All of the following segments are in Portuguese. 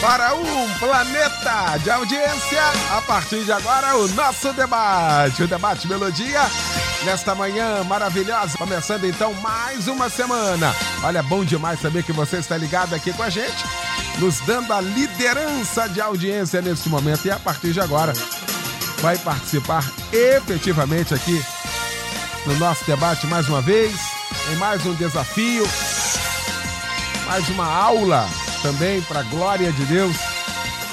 Para um planeta de audiência, a partir de agora, o nosso debate. O debate Melodia nesta manhã maravilhosa. Começando então mais uma semana. Olha, bom demais saber que você está ligado aqui com a gente, nos dando a liderança de audiência neste momento. E a partir de agora, vai participar efetivamente aqui no nosso debate mais uma vez, em mais um desafio, mais uma aula também para a glória de Deus.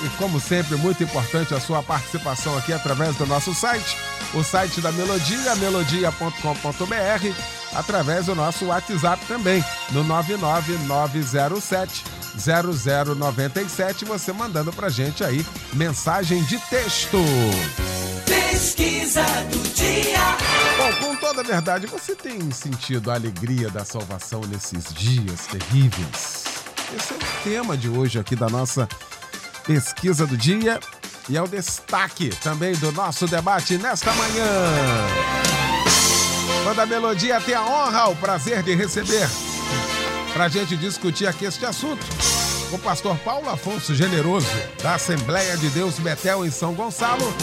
E como sempre, muito importante a sua participação aqui através do nosso site o site da Melodia, melodia.com.br, através do nosso WhatsApp também, no 99907 0097, você mandando pra gente aí mensagem de texto. Pesquisa do dia. Bom, com toda a verdade, você tem sentido a alegria da salvação nesses dias terríveis? Esse é o tema de hoje aqui da nossa pesquisa do dia. E é o destaque também do nosso debate nesta manhã. Quando a Melodia tem a honra, o prazer de receber para a gente discutir aqui este assunto, o pastor Paulo Afonso Generoso, da Assembleia de Deus Betel em São Gonçalo,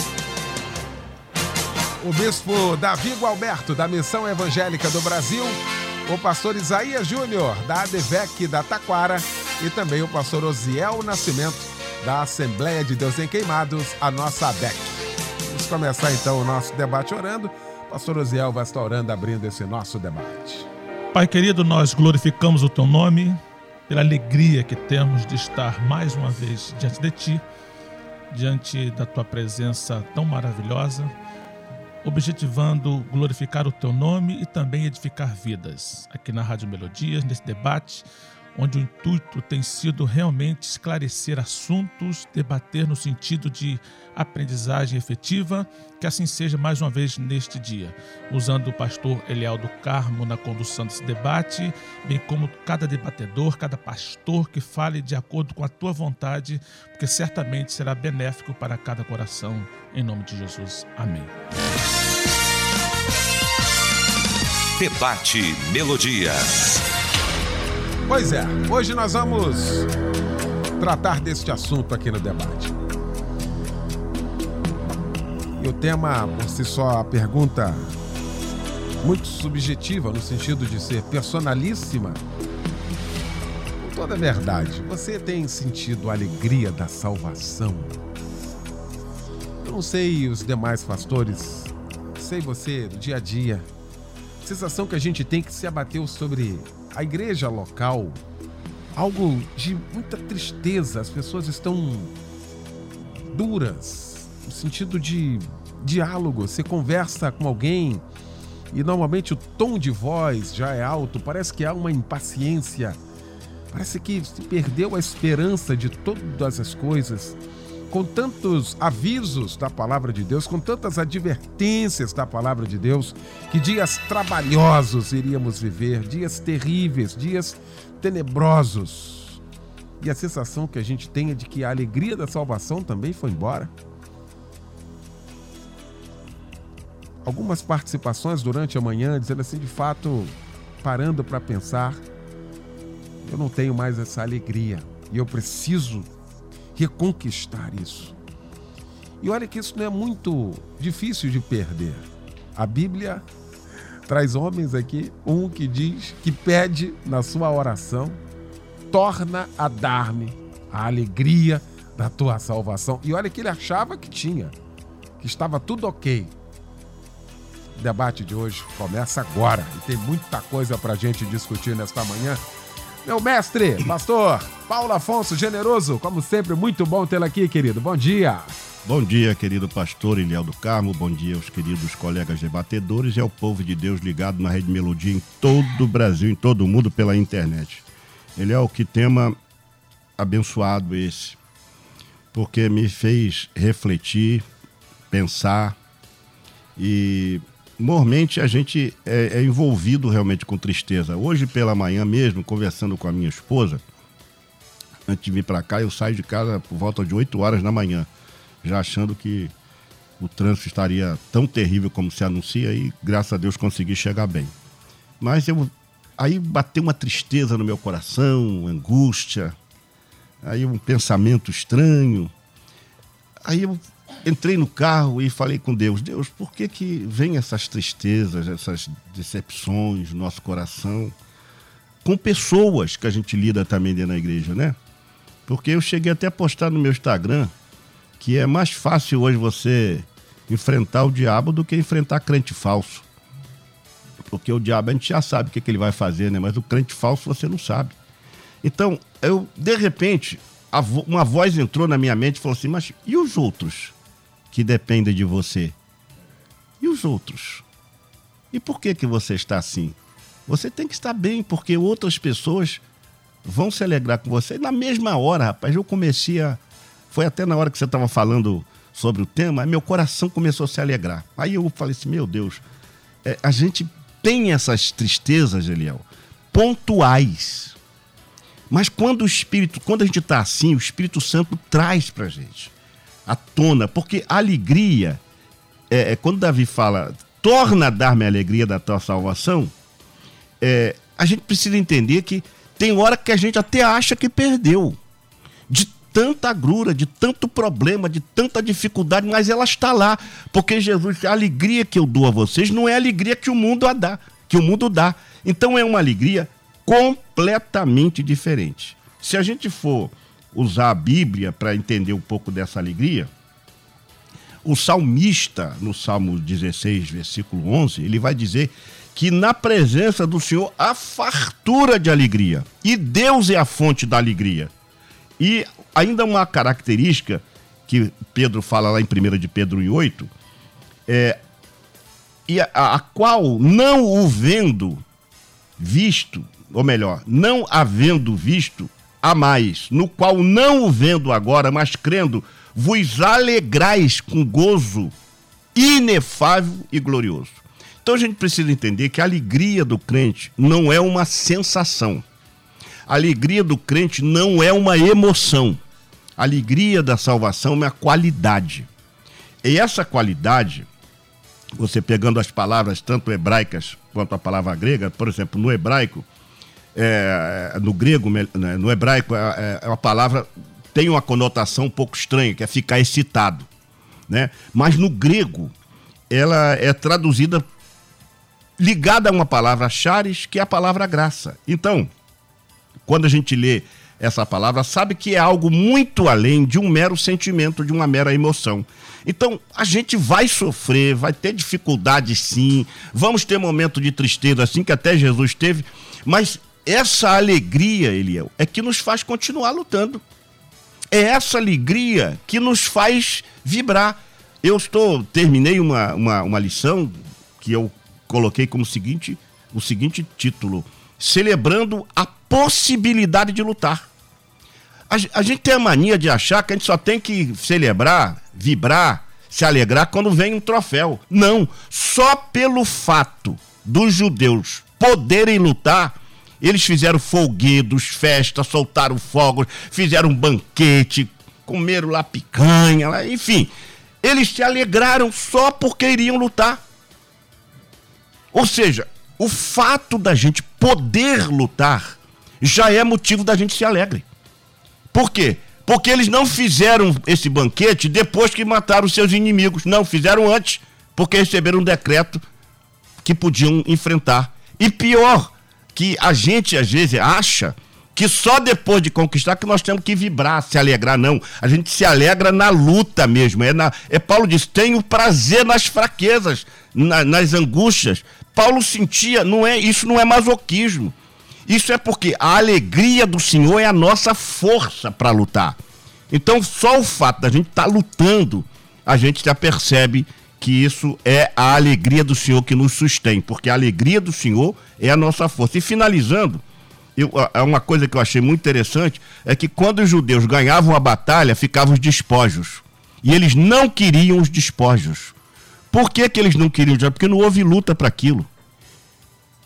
o bispo Davi Gualberto, da Missão Evangélica do Brasil, o pastor Isaías Júnior, da ADVEC da Taquara, e também o pastor Osiel Nascimento, da Assembleia de Deus em Queimados, a nossa ADEC. Vamos começar então o nosso debate orando. Pastor Osiel vai estar orando, abrindo esse nosso debate. Pai querido, nós glorificamos o teu nome pela alegria que temos de estar mais uma vez diante de ti, diante da tua presença tão maravilhosa, objetivando glorificar o teu nome e também edificar vidas. Aqui na Rádio Melodias, nesse debate, onde o intuito tem sido realmente esclarecer assuntos, debater no sentido de aprendizagem efetiva, que assim seja mais uma vez neste dia, usando o pastor Eliel do Carmo na condução desse debate, bem como cada debatedor, cada pastor que fale de acordo com a tua vontade, porque certamente será benéfico para cada coração, em nome de Jesus. Amém. Debate Melodia. Pois é, hoje nós vamos tratar deste assunto aqui no debate. E o tema, por si só, a pergunta muito subjetiva, no sentido de ser personalíssima. Com toda a verdade, você tem sentido a alegria da salvação? Eu não sei os demais pastores, sei você, do dia a dia. Sensação que a gente tem que se abateu sobre a igreja local algo de muita tristeza. As pessoas estão duras, no sentido de diálogo. Você conversa com alguém e normalmente o tom de voz já é alto, parece que há uma impaciência, parece que se perdeu a esperança de todas as coisas com tantos avisos da palavra de Deus, com tantas advertências da palavra de Deus, que dias trabalhosos iríamos viver, dias terríveis, dias tenebrosos. E a sensação que a gente tem é de que a alegria da salvação também foi embora. Algumas participações durante a manhã dizendo assim, de fato, parando para pensar, eu não tenho mais essa alegria e eu preciso reconquistar isso. E olha que isso não é muito difícil de perder. A Bíblia traz homens aqui, um que diz que pede na sua oração, torna a dar-me a alegria da tua salvação. E olha que ele achava que tinha, que estava tudo ok. O debate de hoje começa agora e tem muita coisa para gente discutir nesta manhã. Meu mestre, pastor Paulo Afonso Generoso, como sempre, muito bom tê-lo aqui, querido. Bom dia. Bom dia, querido pastor Iliel do Carmo. Bom dia aos queridos colegas debatedores e ao povo de Deus ligado na Rede Melodia em todo o Brasil, em todo o mundo pela internet. Eliel, que tema abençoado esse, porque me fez refletir, pensar e normalmente a gente é, é, envolvido realmente com tristeza. Hoje pela manhã mesmo, conversando com a minha esposa, antes de vir para cá, eu saio de casa por volta de 8 horas da manhã, já achando que o trânsito estaria tão terrível como se anuncia e graças a Deus consegui chegar bem. Mas eu aí bateu uma tristeza no meu coração, angústia, aí um pensamento estranho. Aí eu entrei no carro e falei com Deus: Deus, por que, que vem essas tristezas, essas decepções no nosso coração com pessoas que a gente lida também dentro da igreja, né? Porque eu cheguei até a postar no meu Instagram que é mais fácil hoje você enfrentar o diabo do que enfrentar crente falso. Porque o diabo a gente já sabe o que, que ele vai fazer, né? Mas o crente falso você não sabe. Então, eu, de repente, uma voz entrou na minha mente e falou assim: Mas e os outros que dependem de você? E os outros? E por que, que você está assim? Você tem que estar bem, porque outras pessoas vão se alegrar com você. E na mesma hora, rapaz, eu comecei a. Foi até na hora que você estava falando sobre o tema, meu coração começou a se alegrar. Aí eu falei assim: meu Deus, é, a gente tem essas tristezas, Eliel, pontuais. Mas quando o Espírito, quando a gente está assim, o Espírito Santo traz para gente à tona, porque alegria, é, é, quando Davi fala, torna a dar-me a alegria da tua salvação, é, a gente precisa entender que tem hora que a gente até acha que perdeu. De tanta agrura, de tanto problema, de tanta dificuldade, mas ela está lá. Porque Jesus, a alegria que eu dou a vocês não é a alegria que o mundo a dá, que o mundo dá. Então é uma alegria completamente diferente. Se a gente for usar a Bíblia para entender um pouco dessa alegria, o salmista, no Salmo 16, versículo 11, ele vai dizer que na presença do Senhor há fartura de alegria. E Deus é a fonte da alegria. E ainda uma característica que Pedro fala lá em 1 de Pedro 8, é, e a, a qual não o vendo visto, ou melhor, não havendo visto a mais, no qual não o vendo agora, mas crendo, vos alegrais com gozo inefável e glorioso. Então a gente precisa entender que a alegria do crente não é uma sensação. A alegria do crente não é uma emoção. A alegria da salvação é uma qualidade. E essa qualidade, você pegando as palavras tanto hebraicas quanto a palavra grega, por exemplo, no hebraico, é, no grego, né, no hebraico, é, é, a palavra tem uma conotação um pouco estranha, que é ficar excitado. Né? Mas no grego, ela é traduzida ligada a uma palavra charis, que é a palavra graça. Então, quando a gente lê essa palavra, sabe que é algo muito além de um mero sentimento, de uma mera emoção. Então, a gente vai sofrer, vai ter dificuldade sim, vamos ter momento de tristeza assim, que até Jesus teve, mas essa alegria, Eliel, é que nos faz continuar lutando. É essa alegria que nos faz vibrar. Eu estou, terminei uma, uma, uma lição que eu coloquei como seguinte, o seguinte título: celebrando a possibilidade de lutar. A, a, gente tem a mania de achar que a gente só tem que celebrar, vibrar, se alegrar quando vem um troféu. Não, só pelo fato dos judeus poderem lutar, eles fizeram folguedos, festas, soltaram fogos, fizeram um banquete, comeram lá picanha, enfim. Eles se alegraram só porque iriam lutar. Ou seja, o fato da gente poder lutar já é motivo da gente se alegre. Por quê? Porque eles não fizeram esse banquete depois que mataram seus inimigos. Não, fizeram antes, porque receberam um decreto que podiam enfrentar. E pior, que a gente às vezes acha que só depois de conquistar que nós temos que vibrar, se alegrar, não. A gente se alegra na luta mesmo. É, na, é Paulo diz: tenho prazer nas fraquezas, na, nas angústias. Paulo sentia, não é, isso não é masoquismo. Isso é porque a alegria do Senhor é a nossa força para lutar. Então, só o fato da gente estar tá lutando, a gente já percebe que isso é a alegria do Senhor que nos sustém, porque a alegria do Senhor é a nossa força. E finalizando, eu, uma coisa que eu achei muito interessante é que quando os judeus ganhavam a batalha, ficavam os despojos. E eles não queriam os despojos. Por que, que eles não queriam? Porque não houve luta para aquilo.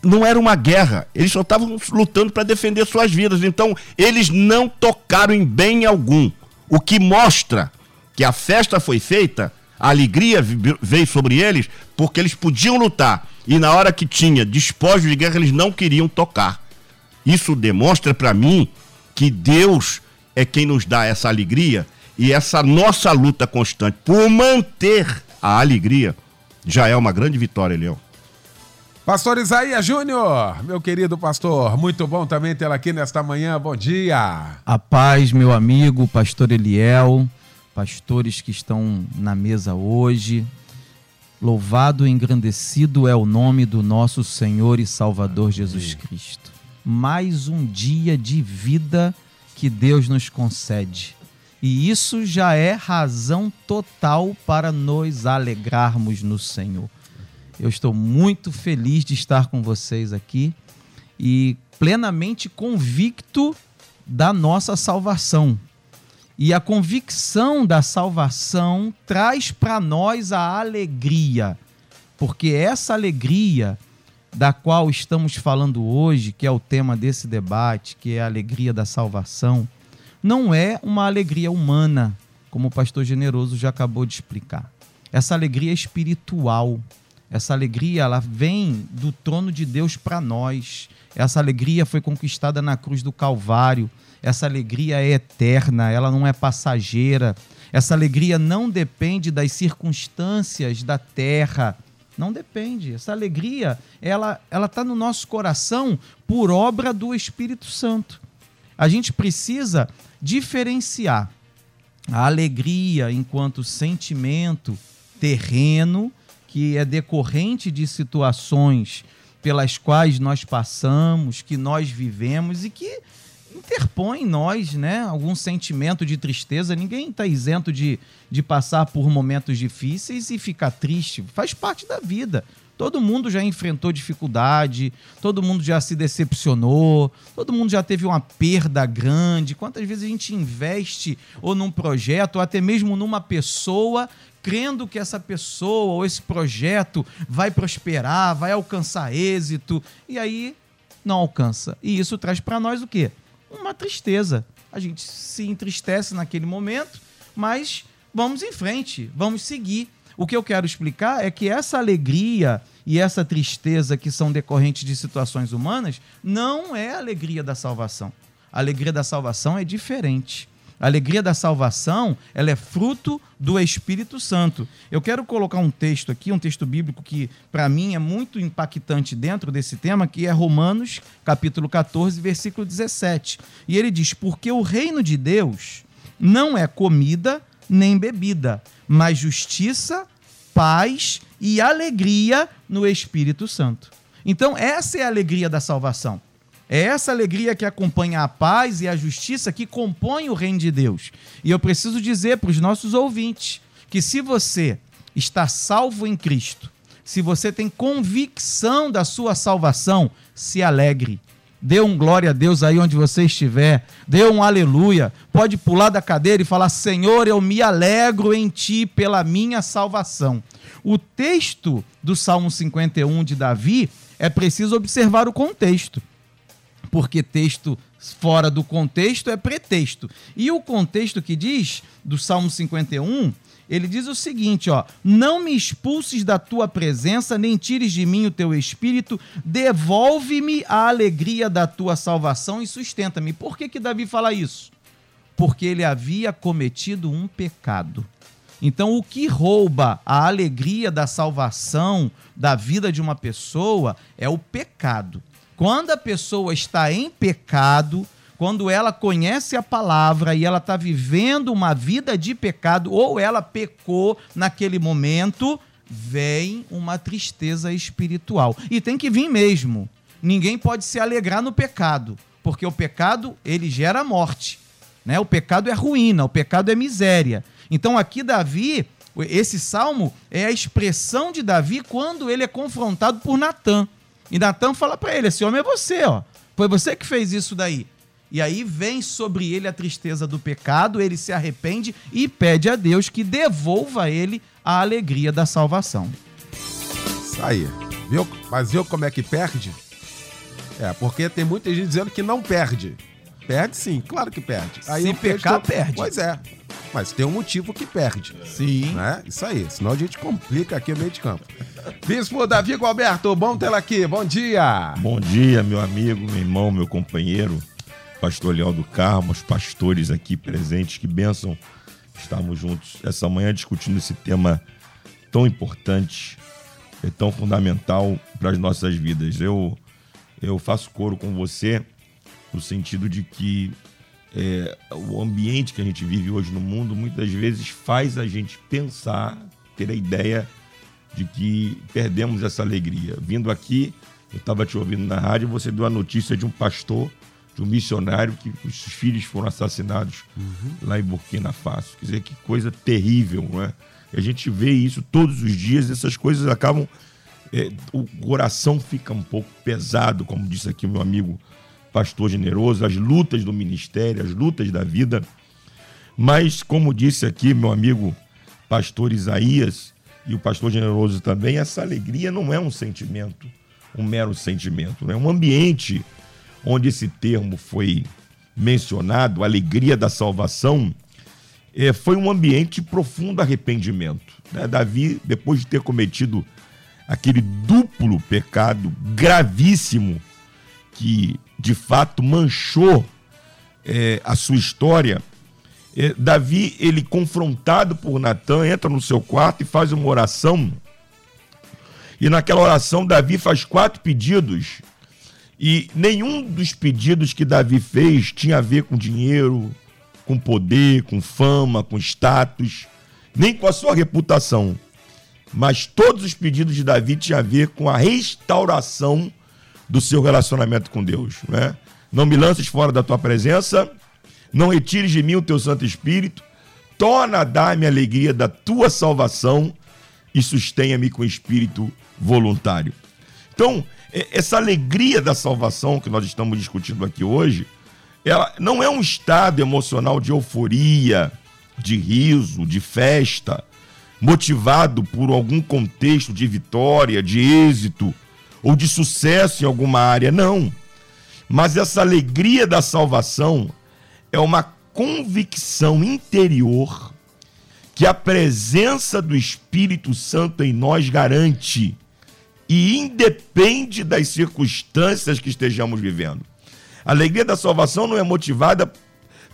Não era uma guerra, eles só estavam lutando para defender suas vidas. Então, eles não tocaram em bem algum. O que mostra que a festa foi feita, a alegria veio sobre eles, porque eles podiam lutar. E na hora que tinha despojo de guerra, eles não queriam tocar. Isso demonstra para mim que Deus é quem nos dá essa alegria e essa nossa luta constante por manter a alegria já é uma grande vitória, Leão. Pastor Isaías Júnior, meu querido pastor, muito bom também tê-lo aqui nesta manhã. Bom dia. A paz, meu amigo, pastor Eliel, pastores que estão na mesa hoje. Louvado e engrandecido é o nome do nosso Senhor e Salvador Jesus Cristo. Mais um dia de vida que Deus nos concede. E isso já é razão total para nos alegrarmos no Senhor. Eu estou muito feliz de estar com vocês aqui e plenamente convicto da nossa salvação. E a convicção da salvação traz para nós a alegria, porque essa alegria da qual estamos falando hoje, que é o tema desse debate, que é a alegria da salvação, não é uma alegria humana, como o pastor Generoso já acabou de explicar. Essa alegria é espiritual. Essa alegria ela vem do trono de Deus para nós. Essa alegria foi conquistada na cruz do Calvário. Essa alegria é eterna, ela não é passageira. Essa alegria não depende das circunstâncias da terra. Não depende. Essa alegria, ela ela está no nosso coração por obra do Espírito Santo. A gente precisa diferenciar a alegria enquanto sentimento terreno que é decorrente de situações pelas quais nós passamos, que nós vivemos e que interpõe em nós né, algum sentimento de tristeza. Ninguém está isento de, de passar por momentos difíceis e ficar triste. Faz parte da vida. Todo mundo já enfrentou dificuldade, todo mundo já se decepcionou, todo mundo já teve uma perda grande. Quantas vezes a gente investe ou num projeto, ou até mesmo numa pessoa, crendo que essa pessoa ou esse projeto vai prosperar, vai alcançar êxito, e aí não alcança. E isso traz para nós o quê? Uma tristeza. A gente se entristece naquele momento, mas vamos em frente, vamos seguir. O que eu quero explicar é que essa alegria e essa tristeza que são decorrentes de situações humanas não é a alegria da salvação. A alegria da salvação é diferente. A alegria da salvação, ela é fruto do Espírito Santo. Eu quero colocar um texto aqui, um texto bíblico que para mim é muito impactante dentro desse tema, que é Romanos, capítulo 14, versículo 17. E ele diz: "Porque o reino de Deus não é comida nem bebida, mas justiça, paz e alegria no Espírito Santo. Então, essa é a alegria da salvação. É essa alegria que acompanha a paz e a justiça que compõe o reino de Deus. E eu preciso dizer para os nossos ouvintes que se você está salvo em Cristo, se você tem convicção da sua salvação, se alegre. Dê um glória a Deus aí onde você estiver. Dê um aleluia. Pode pular da cadeira e falar: Senhor, eu me alegro em ti pela minha salvação. O texto do Salmo 51 de Davi é preciso observar o contexto. Porque texto fora do contexto é pretexto. E o contexto que diz do Salmo 51 ele diz o seguinte, ó: "Não me expulses da tua presença, nem tires de mim o teu espírito, devolve-me a alegria da tua salvação e sustenta-me". Por que que Davi fala isso? Porque ele havia cometido um pecado. Então, o que rouba a alegria da salvação da vida de uma pessoa é o pecado. Quando a pessoa está em pecado, quando ela conhece a palavra e ela está vivendo uma vida de pecado, ou ela pecou naquele momento, vem uma tristeza espiritual. E tem que vir mesmo. Ninguém pode se alegrar no pecado, porque o pecado ele gera morte. Né? O pecado é ruína, o pecado é miséria. Então aqui Davi, esse salmo é a expressão de Davi quando ele é confrontado por Natan. E Natan fala para ele: esse homem é você, ó. Foi você que fez isso daí. E aí vem sobre ele a tristeza do pecado, ele se arrepende e pede a Deus que devolva a ele a alegria da salvação. Isso aí. Viu? Mas viu como é que perde? É, porque tem muita gente dizendo que não perde. Perde sim, claro que perde. Se eu pecar, penso- perde. Pois é. Mas tem um motivo que perde. Sim. Né? Isso aí, senão a gente complica aqui o meio de campo. Bispo Davi Gualberto, bom tê-lo aqui, bom dia. Bom dia, meu amigo, meu irmão, meu companheiro, pastor Leal do Carmo, os pastores aqui presentes, que bênção estarmos juntos essa manhã discutindo esse tema tão importante, e tão fundamental para as nossas vidas. Eu, eu faço coro com você no sentido de que é, o ambiente que a gente vive hoje no mundo muitas vezes faz a gente pensar, ter a ideia de que perdemos essa alegria. Vindo aqui, eu estava te ouvindo na rádio, você deu a notícia de um pastor, de um missionário que os filhos foram assassinados lá em Burkina Faso. Quer dizer, que coisa terrível, não é? E a gente vê isso todos os dias, essas coisas acabam. é, o coração fica um pouco pesado, como disse aqui o meu amigo pastor generoso, as lutas do ministério, as lutas da vida. Mas, como disse aqui meu amigo pastor Isaías e o pastor generoso também, essa alegria não é um sentimento, um mero sentimento, é um ambiente onde esse termo foi mencionado, alegria da salvação, eh, foi um ambiente de profundo arrependimento. né? Davi, depois de ter cometido aquele duplo pecado gravíssimo que de fato manchou eh, a sua história, Davi, ele confrontado por Natan, entra no seu quarto e faz uma oração. E naquela oração, Davi faz quatro pedidos. E nenhum dos pedidos que Davi fez tinha a ver com dinheiro, com poder, com fama, com status, nem com a sua reputação. Mas todos os pedidos de Davi tinham a ver com a restauração do seu relacionamento com Deus. Né? Não me lances fora da tua presença, não retires de mim o teu Santo Espírito, torna a dar-me a alegria da tua salvação e sustenha-me com espírito voluntário. Então, essa alegria da salvação que nós estamos discutindo aqui hoje, ela não é um estado emocional de euforia, de riso, de festa, motivado por algum contexto de vitória, de êxito ou de sucesso em alguma área, não. Mas essa alegria da salvação é uma convicção interior que a presença do Espírito Santo em nós garante e independe das circunstâncias que estejamos vivendo. A alegria da salvação não é motivada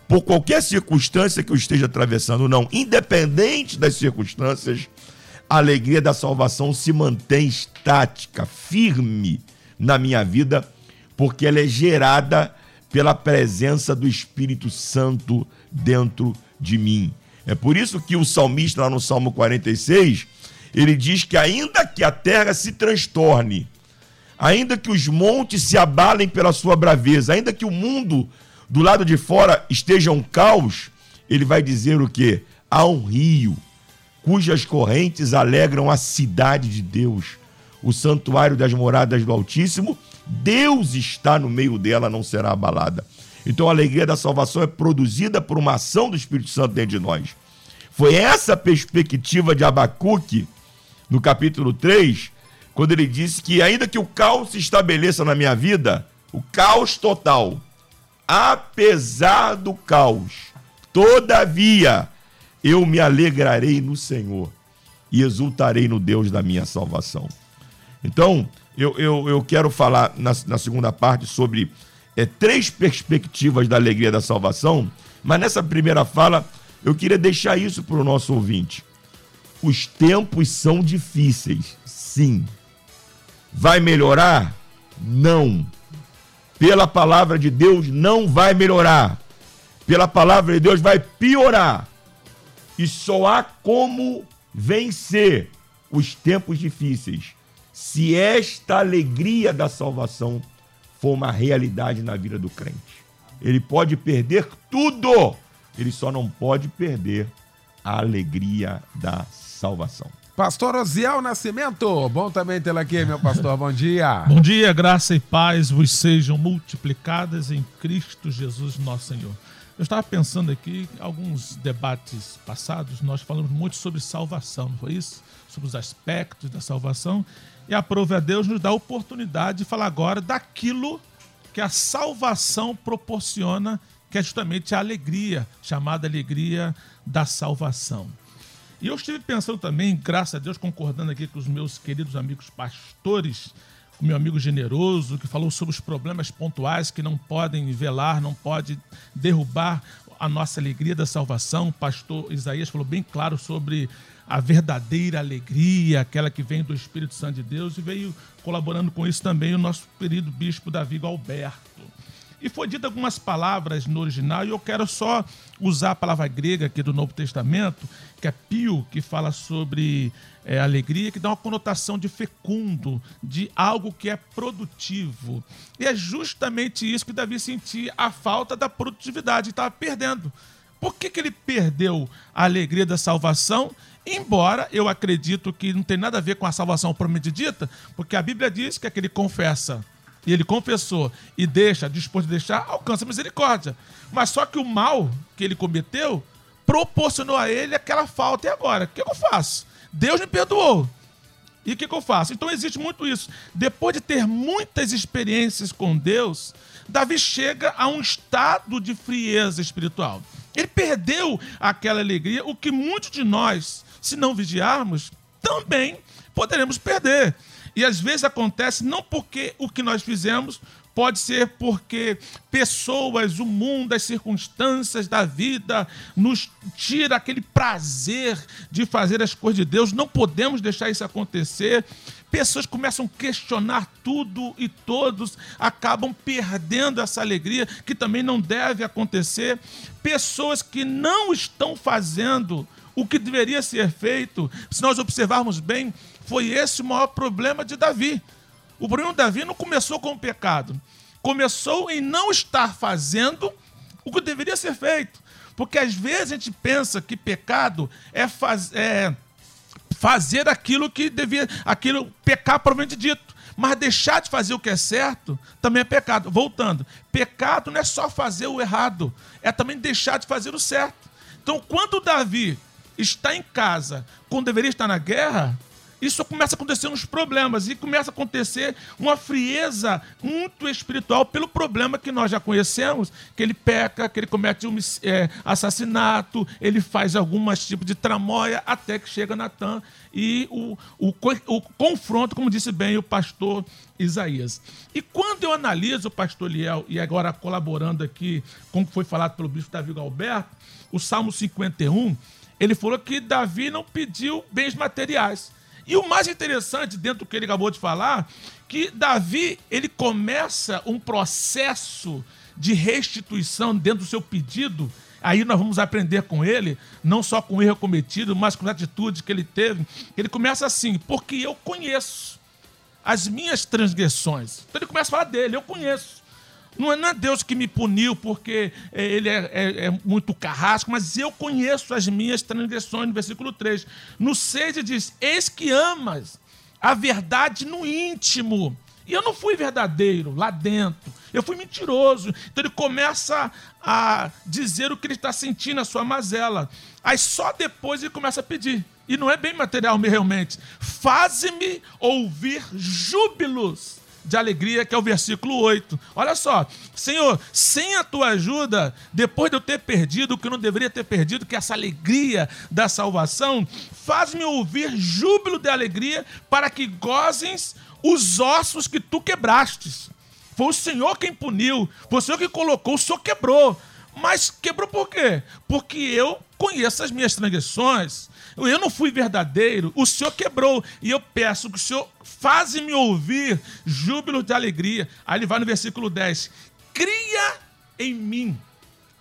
por qualquer circunstância que eu esteja atravessando, não. Independente das circunstâncias, a alegria da salvação se mantém estática, firme na minha vida, porque ela é gerada pela presença do Espírito Santo dentro de mim. É por isso que o salmista, lá no Salmo 46, ele diz que ainda que a terra se transtorne, ainda que os montes se abalem pela sua braveza, ainda que o mundo do lado de fora esteja um caos, ele vai dizer o quê? Há um rio cujas correntes alegram a cidade de Deus, o santuário das moradas do Altíssimo. Deus está no meio dela, não será abalada. Então a alegria da salvação é produzida por uma ação do Espírito Santo dentro de nós. Foi essa perspectiva de Abacuque, no capítulo 3, quando ele disse que ainda que o caos se estabeleça na minha vida, o caos total, apesar do caos, todavia eu me alegrarei no Senhor e exultarei no Deus da minha salvação. Então, eu, eu, eu quero falar na, na segunda parte sobre é, três perspectivas da alegria da salvação, mas nessa primeira fala eu queria deixar isso para o nosso ouvinte. Os tempos são difíceis, sim. Vai melhorar? Não. Pela palavra de Deus, não vai melhorar. Pela palavra de Deus, vai piorar. E só há como vencer os tempos difíceis se esta alegria da salvação for uma realidade na vida do crente. Ele pode perder tudo, ele só não pode perder a alegria da salvação. Pastor Osiel Nascimento, bom também tê-lo aqui, meu pastor, bom dia. Bom dia, graça e paz vos sejam multiplicadas em Cristo Jesus, nosso Senhor. Eu estava pensando aqui, alguns debates passados, nós falamos muito sobre salvação, não foi isso? Sobre os aspectos da salvação. E a prova a Deus nos dá a oportunidade de falar agora daquilo que a salvação proporciona, que é justamente a alegria, chamada alegria da salvação. E eu estive pensando também, graças a Deus, concordando aqui com os meus queridos amigos pastores, com meu amigo generoso, que falou sobre os problemas pontuais que não podem velar, não pode derrubar a nossa alegria da salvação. O pastor Isaías falou bem claro sobre a verdadeira alegria, aquela que vem do Espírito Santo de Deus, e veio colaborando com isso também o nosso querido bispo Davi Alberto. E foi dito algumas palavras no original, e eu quero só usar a palavra grega aqui do Novo Testamento, que é pio, que fala sobre é, alegria, que dá uma conotação de fecundo, de algo que é produtivo. E é justamente isso que Davi sentia, a falta da produtividade, estava perdendo. Por que, que ele perdeu a alegria da salvação? Embora eu acredito que não tem nada a ver com a salvação prometida, porque a Bíblia diz que aquele confessa e ele confessou e deixa, disposto a deixar, alcança misericórdia. Mas só que o mal que ele cometeu proporcionou a ele aquela falta. E agora? O que eu faço? Deus me perdoou. E o que eu faço? Então existe muito isso. Depois de ter muitas experiências com Deus, Davi chega a um estado de frieza espiritual. Ele perdeu aquela alegria, o que muitos de nós, se não vigiarmos, também poderemos perder. E às vezes acontece não porque o que nós fizemos, pode ser porque pessoas, o mundo, as circunstâncias da vida nos tira aquele prazer de fazer as coisas de Deus. Não podemos deixar isso acontecer. Pessoas começam a questionar tudo e todos acabam perdendo essa alegria que também não deve acontecer. Pessoas que não estão fazendo o que deveria ser feito, se nós observarmos bem, foi esse o maior problema de Davi. O problema de Davi não começou com o pecado, começou em não estar fazendo o que deveria ser feito. Porque às vezes a gente pensa que pecado é, faz, é fazer aquilo que devia, aquilo pecar propriamente dito. Mas deixar de fazer o que é certo também é pecado. Voltando, pecado não é só fazer o errado, é também deixar de fazer o certo. Então, quando Davi está em casa quando deveria estar na guerra, isso começa a acontecer uns problemas e começa a acontecer uma frieza muito espiritual pelo problema que nós já conhecemos, que ele peca, que ele comete um é, assassinato, ele faz algumas tipos de tramóia até que chega Natan e o, o, o confronto, como disse bem o pastor Isaías. E quando eu analiso o pastor Liel, e agora colaborando aqui com o que foi falado pelo bispo Davi Galberto, o Salmo 51, ele falou que Davi não pediu bens materiais. E o mais interessante, dentro do que ele acabou de falar, que Davi ele começa um processo de restituição dentro do seu pedido. Aí nós vamos aprender com ele, não só com o erro cometido, mas com a atitude que ele teve. Ele começa assim, porque eu conheço as minhas transgressões. Então ele começa a falar dele, eu conheço. Não é, não é Deus que me puniu porque é, ele é, é, é, muito carrasco, mas eu conheço as minhas transgressões, no versículo 3. No 6 diz: Eis que amas a verdade no íntimo. E eu não fui verdadeiro lá dentro, eu fui mentiroso. Então ele começa a dizer o que ele está sentindo, a sua mazela. Aí só depois ele começa a pedir. E não é bem material realmente. Faze-me ouvir júbilos de alegria, que é o versículo 8. Olha só, Senhor, sem a tua ajuda, depois de eu ter perdido o que eu não deveria ter perdido, que é essa alegria da salvação, faz-me ouvir júbilo de alegria para que gozem os ossos que tu quebrastes. Foi o Senhor quem puniu, foi o Senhor que colocou, o Senhor quebrou. Mas quebrou por quê? Porque eu conheço as minhas transgressões, eu não fui verdadeiro, o Senhor quebrou. E eu peço que o Senhor faça-me ouvir júbilo de alegria. Aí ele vai no versículo 10: Cria em mim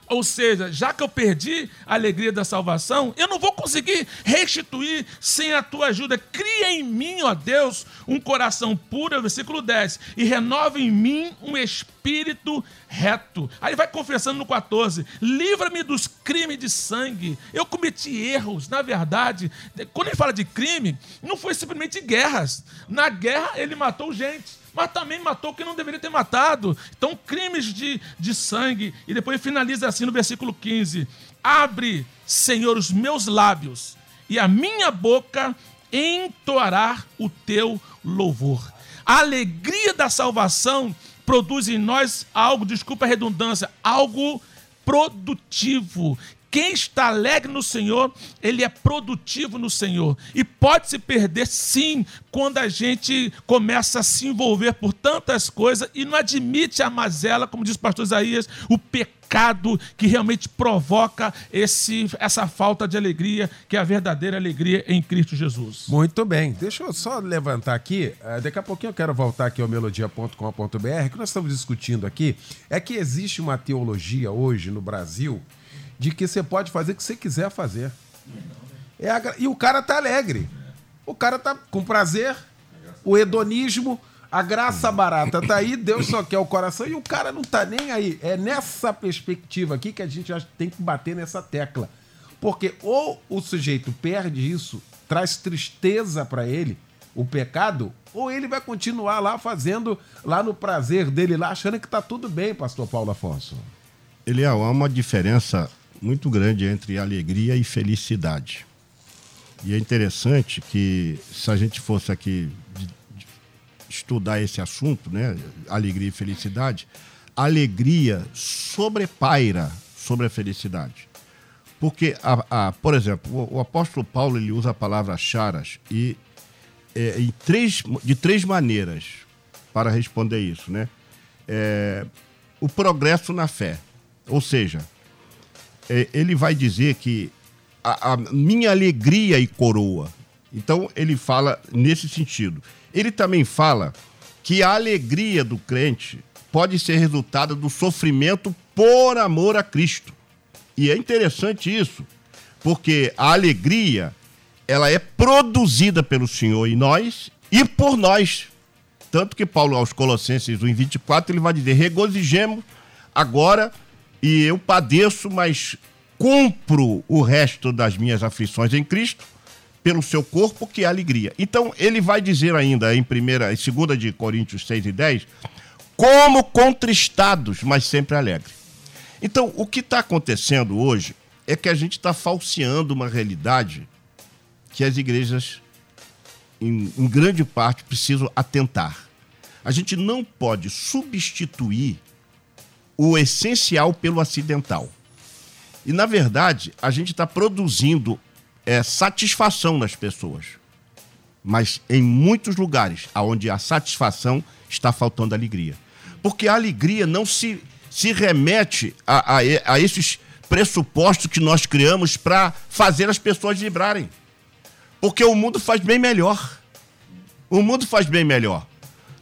Ou seja, já que eu perdi a alegria da salvação, eu não vou conseguir restituir sem a tua ajuda. Cria em mim, ó Deus, um coração puro, versículo 10, e renova em mim um espírito reto. Aí vai confessando no 14: livra-me dos crimes de sangue. Eu cometi erros, na verdade. Quando ele fala de crime, não foi simplesmente guerras. Na guerra, ele matou gente mas também matou quem não deveria ter matado. Então, crimes de, de sangue. E depois finaliza assim no versículo 15: Abre, Senhor, os meus lábios, e a minha boca entoará o teu louvor. A alegria da salvação produz em nós algo, desculpa a redundância, algo produtivo quem está alegre no Senhor, ele é produtivo no Senhor. E pode se perder, sim, quando a gente começa a se envolver por tantas coisas e não admite a mazela, como diz o pastor Isaías, o pecado que realmente provoca esse, essa falta de alegria, que é a verdadeira alegria em Cristo Jesus. Muito bem. Deixa eu só levantar aqui. Uh, daqui a pouquinho eu quero voltar aqui ao melodia.com.br. que nós estamos discutindo aqui é que existe uma teologia hoje no Brasil de que você pode fazer o que você quiser fazer. É a, e o cara tá alegre. O cara tá com prazer. O hedonismo, a graça barata tá aí, Deus só quer o coração e o cara não tá nem aí. É nessa perspectiva aqui que a gente tem que bater nessa tecla. Porque ou o sujeito perde isso, traz tristeza para ele, o pecado, ou ele vai continuar lá fazendo, lá no prazer dele, lá achando que tá tudo bem, pastor Paulo Afonso. Eliel, há uma diferença muito grande entre alegria e felicidade. E é interessante que, se a gente fosse aqui estudar esse assunto, né, alegria e felicidade, alegria sobrepaira sobre a felicidade. Porque, a, a, por exemplo, o, o, apóstolo Paulo ele usa a palavra charas e é, em três, de três maneiras para responder isso. Né? É, o progresso na fé, ou seja, ele vai dizer que a, a, minha alegria e coroa. Então ele fala nesse sentido. Ele também fala que a alegria do crente pode ser resultado do sofrimento por amor a Cristo. E é interessante isso, porque a alegria ela é produzida pelo Senhor em nós e por nós. Tanto que Paulo aos Colossenses 1:24 ele vai dizer: "Regozijemos agora e eu padeço, mas cumpro o resto das minhas aflições em Cristo pelo seu corpo, que é alegria. Então, ele vai dizer ainda em primeira e segunda de Coríntios 6 e 10, como contristados, mas sempre alegres. Então, o que está acontecendo hoje é que a gente está falseando uma realidade que as igrejas, em, em grande parte, precisam atentar. A gente não pode substituir o essencial pelo acidental. E, na verdade, a gente está produzindo é, satisfação nas pessoas. Mas em muitos lugares onde a satisfação está faltando alegria. Porque a alegria não se, se remete a, a, a esses pressupostos que nós criamos para fazer as pessoas vibrarem. Porque o mundo faz bem melhor. O mundo faz bem melhor.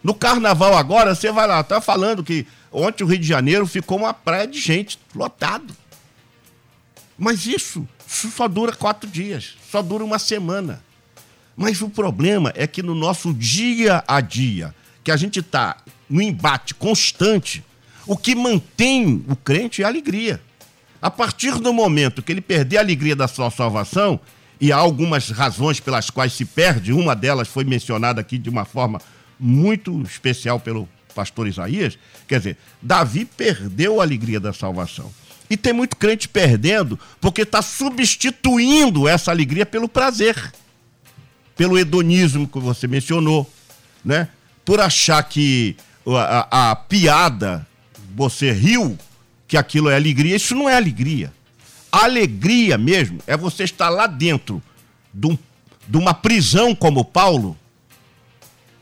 No carnaval agora, você vai lá, tá falando que Ontem o Rio de Janeiro ficou uma praia de gente, lotado. Mas isso, isso só dura quatro dias, só dura uma semana. Mas o problema é que no nosso dia a dia, que a gente está no embate constante, o que mantém o crente é a alegria. A partir do momento que ele perder a alegria da sua salvação, e há algumas razões pelas quais se perde, uma delas foi mencionada aqui de uma forma muito especial pelo pastor Isaías, quer dizer, Davi perdeu a alegria da salvação. E tem muito crente perdendo porque está substituindo essa alegria pelo prazer, pelo hedonismo que você mencionou, né? Por achar que a, a, a piada, você riu, que aquilo é alegria. Isso não é alegria. Alegria mesmo é você estar lá dentro de, um, de uma prisão como Paulo,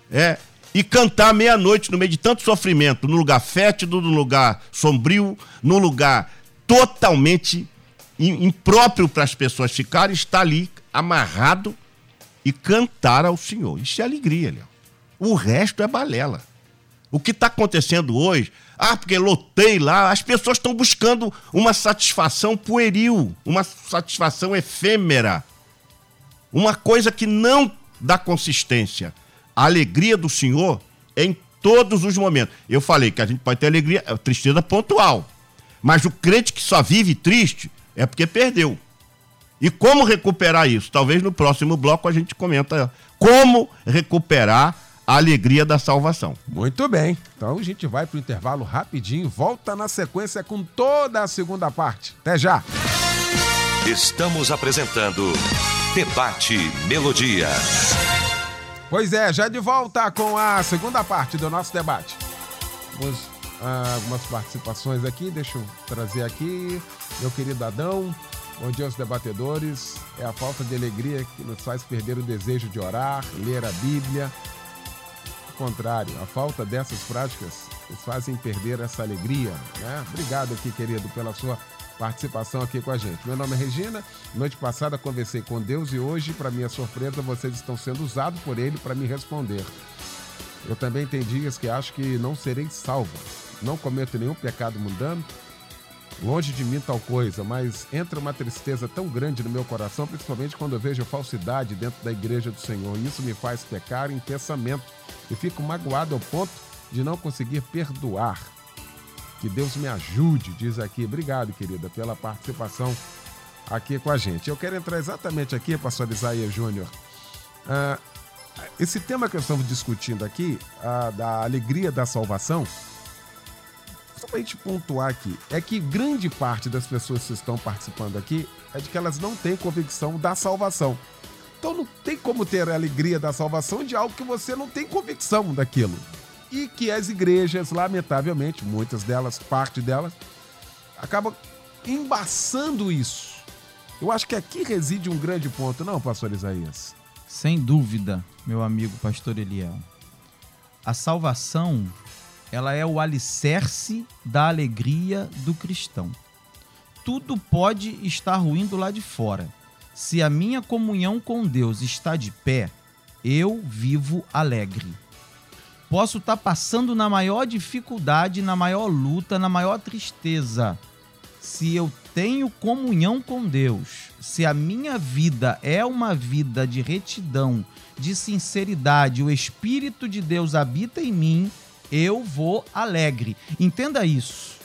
é, e cantar meia-noite no meio de tanto sofrimento, num lugar fétido, num lugar sombrio, num lugar totalmente impróprio para as pessoas ficarem, estar ali amarrado e cantar ao Senhor. Isso é alegria, Léo. O resto é balela. O que está acontecendo hoje, ah, porque lotei lá, as pessoas estão buscando uma satisfação pueril, uma satisfação efêmera, uma coisa que não dá consistência. A alegria do Senhor é em todos os momentos. Eu falei que a gente pode ter alegria, tristeza pontual, mas o crente que só vive triste é porque perdeu. E como recuperar isso? Talvez no próximo bloco a gente comenta como recuperar a alegria da salvação. Muito bem. Então a gente vai para o intervalo rapidinho, volta na sequência com toda a segunda parte. Até já. Estamos apresentando Debate Melodia. Pois é, já de volta com a segunda parte do nosso debate. Vamos, ah, algumas participações aqui, deixa eu trazer aqui. Meu querido Adão, Bom dia aos debatedores. É a falta de alegria que nos faz perder o desejo de orar, ler a Bíblia. Ao contrário, a falta dessas práticas nos fazem perder essa alegria. Né? Obrigado aqui, querido, pela sua participação aqui com a gente. Meu nome é Regina. Noite passada conversei com Deus e hoje, para minha surpresa, vocês estão sendo usados por Ele para me responder. Eu também tenho dias que acho que não serei salvo. Não cometo nenhum pecado mundano Longe de mim tal coisa, mas entra uma tristeza tão grande no meu coração, principalmente quando eu vejo falsidade dentro da igreja do Senhor. Isso me faz pecar em pensamento e fico magoado ao ponto de não conseguir perdoar. Que Deus me ajude, diz aqui. Obrigado, querida, pela participação aqui com a gente. Eu quero entrar exatamente aqui, pastor Isaías Júnior. Ah, esse tema que estamos discutindo aqui, ah, da alegria da salvação, só para a gente pontuar aqui, é que grande parte das pessoas que estão participando aqui é de que elas não têm convicção da salvação. Então não tem como ter a alegria da salvação de algo que você não tem convicção daquilo. E que as igrejas, lamentavelmente, muitas delas, parte delas, acabam embaçando isso. Eu acho que aqui reside um grande ponto, não, pastor Isaías? Sem dúvida, meu amigo pastor Eliel. A salvação ela é o alicerce da alegria do cristão. Tudo pode estar ruim do lado de fora. Se a minha comunhão com Deus está de pé, eu vivo alegre. Posso estar passando na maior dificuldade, na maior luta, na maior tristeza. Se eu tenho comunhão com Deus, se a minha vida é uma vida de retidão, de sinceridade, o Espírito de Deus habita em mim, eu vou alegre. Entenda isso.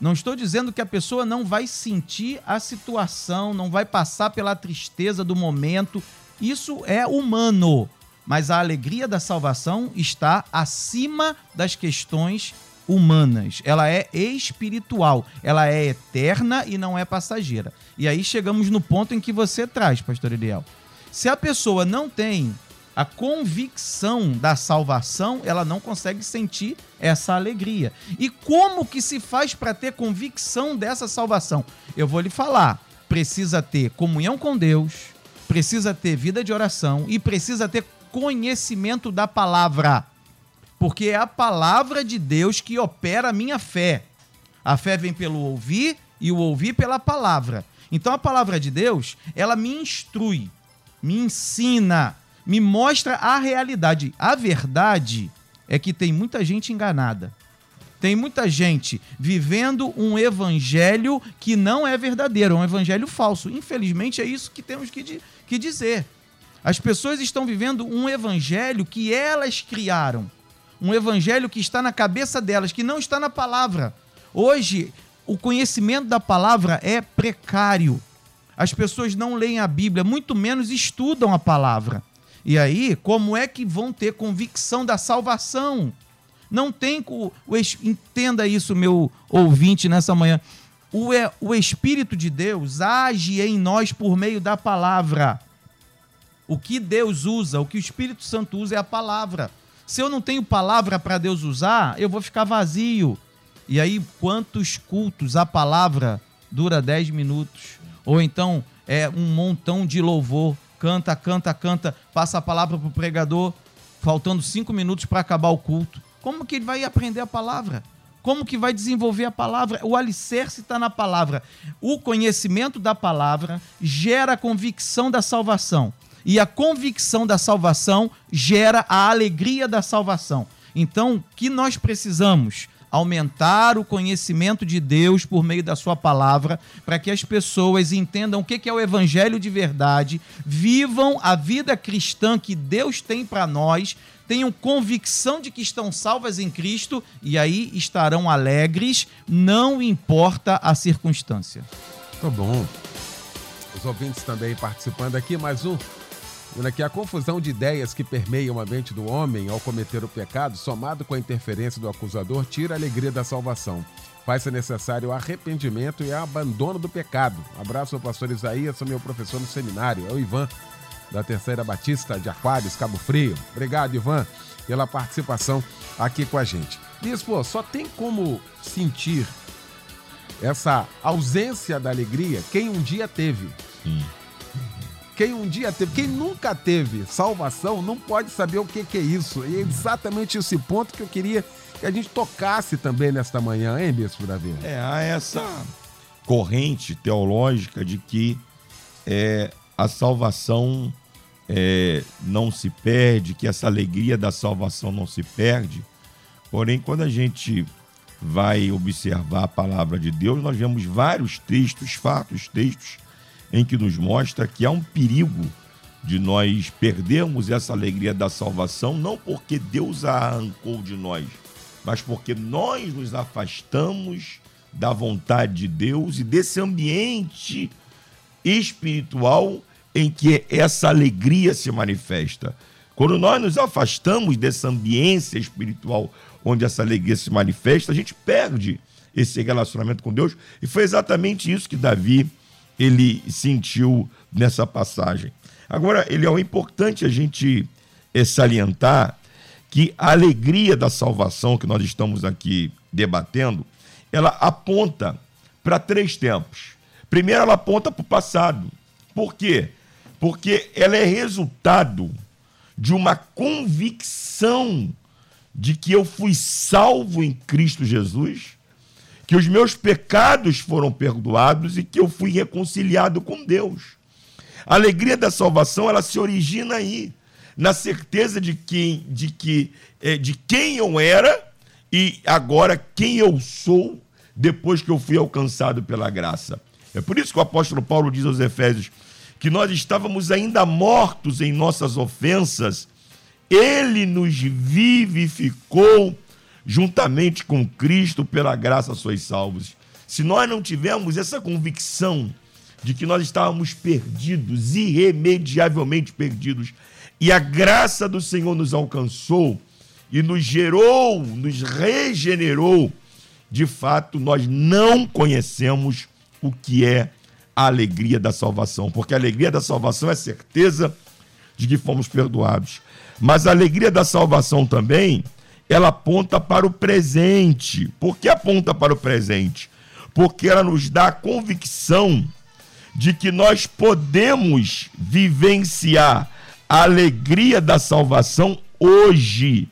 Não estou dizendo que a pessoa não vai sentir a situação, não vai passar pela tristeza do momento. Isso é humano. Mas a alegria da salvação está acima das questões humanas. Ela é espiritual, ela é eterna e não é passageira. E aí chegamos no ponto em que você traz, pastor Eliel. Se a pessoa não tem a convicção da salvação, ela não consegue sentir essa alegria. E como que se faz para ter convicção dessa salvação? Eu vou lhe falar. Precisa ter comunhão com Deus, precisa ter vida de oração e precisa ter conhecimento da palavra. Porque é a palavra de Deus que opera a minha fé. A fé vem pelo ouvir e o ouvir pela palavra. Então a palavra de Deus, ela me instrui, me ensina, me mostra a realidade. A verdade é que tem muita gente enganada. Tem muita gente vivendo um evangelho que não é verdadeiro, é um evangelho falso. Infelizmente, é isso que temos que, que dizer. As pessoas estão vivendo um evangelho que elas criaram. Um evangelho que está na cabeça delas, que não está na palavra. Hoje, o conhecimento da palavra é precário. As pessoas não leem a Bíblia, muito menos estudam a palavra. E aí, como é que vão ter convicção da salvação? Não tem. O, o, entenda isso, meu ouvinte, nessa manhã. O, o Espírito de Deus age em nós por meio da palavra. O que Deus usa, o que o Espírito Santo usa é a palavra. Se eu não tenho palavra para Deus usar, eu vou ficar vazio. E aí, quantos cultos a palavra dura 10 minutos? Ou então é um montão de louvor canta, canta, canta, passa a palavra para o pregador, faltando cinco minutos para acabar o culto. Como que ele vai aprender a palavra? Como que vai desenvolver a palavra? O alicerce está na palavra. O conhecimento da palavra gera a convicção da salvação. E a convicção da salvação gera a alegria da salvação. Então, o que nós precisamos? aumentar o conhecimento de Deus por meio da sua palavra, para que as pessoas entendam o que é o evangelho de verdade, vivam a vida cristã que Deus tem para nós, tenham convicção de que estão salvas em Cristo e aí estarão alegres, não importa a circunstância. Tá bom. Os ouvintes também participando aqui, mais um que a confusão de ideias que permeiam a mente do homem ao cometer o pecado, somado com a interferência do acusador, tira a alegria da salvação. Faz-se necessário arrependimento e abandono do pecado. Abraço ao pastor Isaías, sou meu professor no seminário. É o Ivan, da Terceira Batista de Aquários, Cabo Frio. Obrigado, Ivan, pela participação aqui com a gente. Bispo, só tem como sentir essa ausência da alegria quem um dia teve. Sim. Quem um dia teve, quem nunca teve salvação, não pode saber o que, que é isso. E é exatamente esse ponto que eu queria que a gente tocasse também nesta manhã, hein, Bispo Davi? É, há essa corrente teológica de que é, a salvação é, não se perde, que essa alegria da salvação não se perde. Porém, quando a gente vai observar a palavra de Deus, nós vemos vários textos, fatos, textos em que nos mostra que há um perigo de nós perdermos essa alegria da salvação, não porque Deus a arrancou de nós, mas porque nós nos afastamos da vontade de Deus e desse ambiente espiritual em que essa alegria se manifesta. Quando nós nos afastamos dessa ambiência espiritual onde essa alegria se manifesta, a gente perde esse relacionamento com Deus. E foi exatamente isso que Davi ele sentiu nessa passagem. Agora, ele é importante a gente é, salientar que a alegria da salvação que nós estamos aqui debatendo, ela aponta para três tempos. Primeiro, ela aponta para o passado. Por quê? Porque ela é resultado de uma convicção de que eu fui salvo em Cristo Jesus que os meus pecados foram perdoados e que eu fui reconciliado com Deus. A alegria da salvação, ela se origina aí, na certeza de que, de que é, de quem eu era e agora quem eu sou depois que eu fui alcançado pela graça. É por isso que o apóstolo Paulo diz aos Efésios que nós estávamos ainda mortos em nossas ofensas, ele nos vivificou juntamente com Cristo, pela graça sois salvos. Se nós não tivermos essa convicção de que nós estávamos perdidos, irremediavelmente perdidos, e a graça do Senhor nos alcançou e nos gerou, nos regenerou, de fato nós não conhecemos o que é a alegria da salvação, porque a alegria da salvação é certeza de que fomos perdoados. Mas a alegria da salvação também ela aponta para o presente. Por que aponta para o presente? Porque ela nos dá a convicção de que nós podemos vivenciar a alegria da salvação hoje,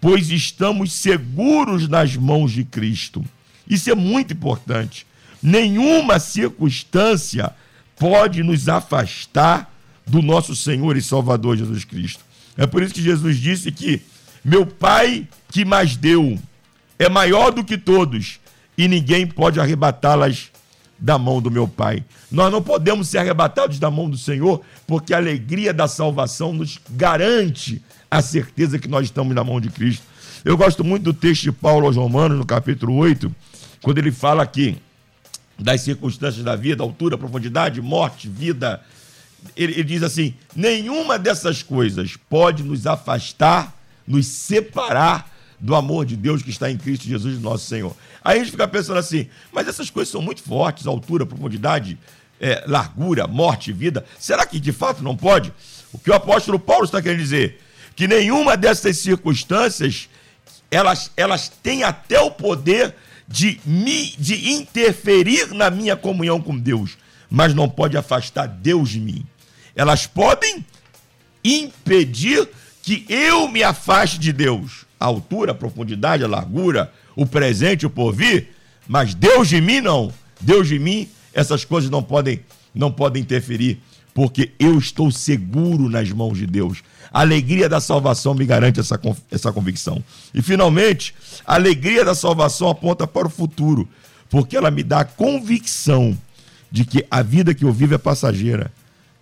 pois estamos seguros nas mãos de Cristo. Isso é muito importante. Nenhuma circunstância pode nos afastar do nosso Senhor e Salvador Jesus Cristo. É por isso que Jesus disse que meu Pai que mais deu é maior do que todos e ninguém pode arrebatá-las da mão do meu Pai. Nós não podemos ser arrebatados da mão do Senhor, porque a alegria da salvação nos garante a certeza que nós estamos na mão de Cristo. Eu gosto muito do texto de Paulo aos Romanos, no capítulo 8, quando ele fala aqui das circunstâncias da vida, altura, profundidade, morte, vida. Ele, ele diz assim: nenhuma dessas coisas pode nos afastar nos separar do amor de Deus que está em Cristo Jesus, nosso Senhor. Aí a gente fica pensando assim, mas essas coisas são muito fortes, altura, profundidade, é, largura, morte, vida. Será que de fato não pode? O que o apóstolo Paulo está querendo dizer? Que nenhuma dessas circunstâncias elas, elas têm até o poder de, me, de interferir na minha comunhão com Deus, mas não pode afastar Deus de mim. Elas podem impedir que eu me afaste de Deus. A altura, a profundidade, a largura, o presente, o porvir, mas Deus de mim não. Deus de mim, essas coisas não podem, não podem interferir. porque eu estou seguro nas mãos de Deus. A alegria da salvação me garante essa, essa convicção. E, finalmente, a alegria da salvação aponta para o futuro, porque ela me dá a convicção de que a vida que eu vivo é passageira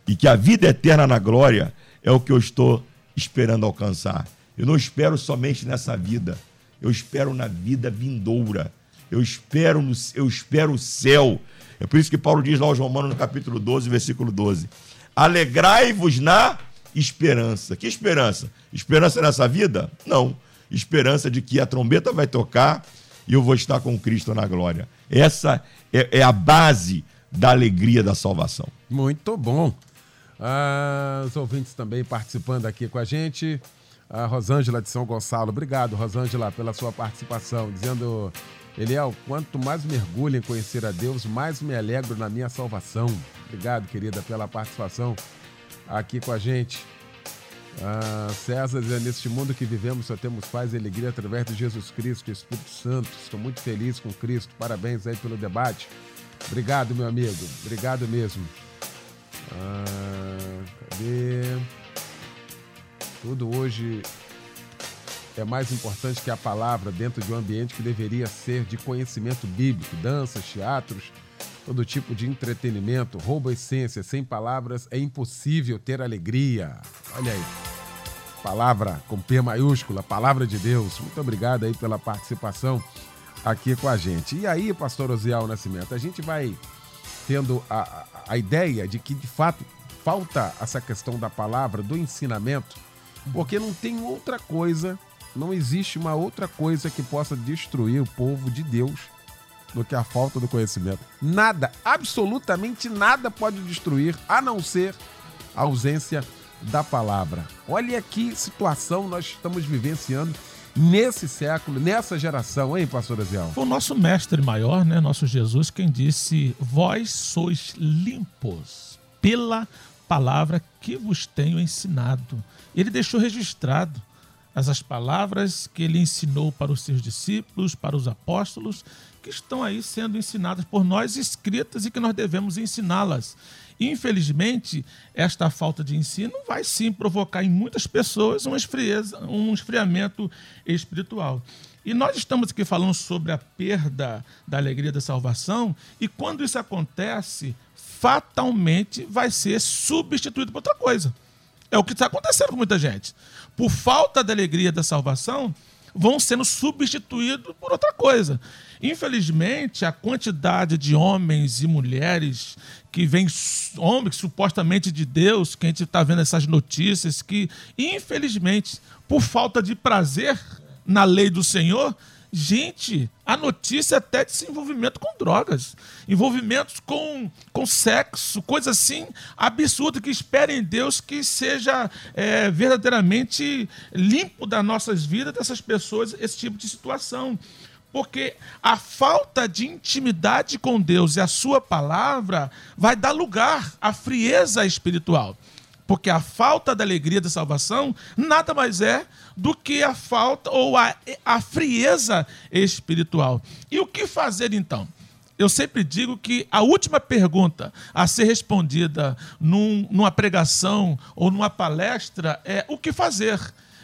e que a vida eterna na glória é o que eu estou esperando alcançar. Eu não espero somente nessa vida, eu espero na vida vindoura. Eu espero, no, eu espero o céu. É por isso que Paulo diz lá aos Romanos no capítulo 12, versículo 12: Alegrai-vos na esperança. Que esperança? Esperança nessa vida? Não. Esperança de que a trombeta vai tocar e eu vou estar com Cristo na glória. Essa é, é a base da alegria da salvação. Muito bom. Ah, os ouvintes também participando aqui com a gente. A Rosângela de São Gonçalo. Obrigado, Rosângela, pela sua participação. Dizendo, Eliel, quanto mais mergulho em conhecer a Deus, mais me alegro na minha salvação. Obrigado, querida, pela participação aqui com a gente. Ah, César dizendo, neste mundo que vivemos só temos paz e alegria através de Jesus Cristo Espírito Santo. Estou muito feliz com Cristo. Parabéns aí pelo debate. Obrigado, meu amigo. Obrigado mesmo. Ah, cadê? Tudo hoje é mais importante que a palavra dentro de um ambiente que deveria ser de conhecimento bíblico, danças, teatros, todo tipo de entretenimento, rouba essência. Sem palavras é impossível ter alegria. Olha aí. Palavra com P maiúscula, palavra de Deus. Muito obrigado aí pela participação aqui com a gente. E aí, pastor Osiel Nascimento, a gente vai tendo a, a, ideia de que, de fato, falta essa questão da palavra, do ensinamento, porque não tem outra coisa, não existe uma outra coisa que possa destruir o povo de Deus do que a falta do conhecimento. Nada, absolutamente nada pode destruir, a não ser a ausência da palavra. Olha que situação nós estamos vivenciando nesse século, nessa geração, hein, pastor Aziel? Foi o nosso mestre maior, né, nosso Jesus, quem disse: Vós sois limpos pela palavra que vos tenho ensinado. Ele deixou registrado essas palavras que ele ensinou para os seus discípulos, para os apóstolos, que estão aí sendo ensinadas por nós, escritas e que nós devemos ensiná-las. Infelizmente, esta falta de ensino vai sim provocar em muitas pessoas uma esfrieza, um esfriamento espiritual. E nós estamos aqui falando sobre a perda da alegria da salvação, e quando isso acontece, fatalmente vai ser substituído por outra coisa. É o que está acontecendo com muita gente. Por falta da alegria da salvação, vão sendo substituídos por outra coisa. Infelizmente, a quantidade de homens e mulheres que vêm, homens supostamente de Deus, que a gente está vendo essas notícias, que infelizmente, por falta de prazer na lei do Senhor, Gente, a notícia é até de envolvimento com drogas, envolvimentos com, com sexo, coisa assim absurda que esperem em Deus que seja é, verdadeiramente limpo das nossas vidas, dessas pessoas, esse tipo de situação. Porque a falta de intimidade com Deus e a sua palavra vai dar lugar à frieza espiritual. Porque a falta da alegria da salvação nada mais é do que a falta ou a, a frieza espiritual. E o que fazer então? Eu sempre digo que a última pergunta a ser respondida num, numa pregação ou numa palestra é o que fazer.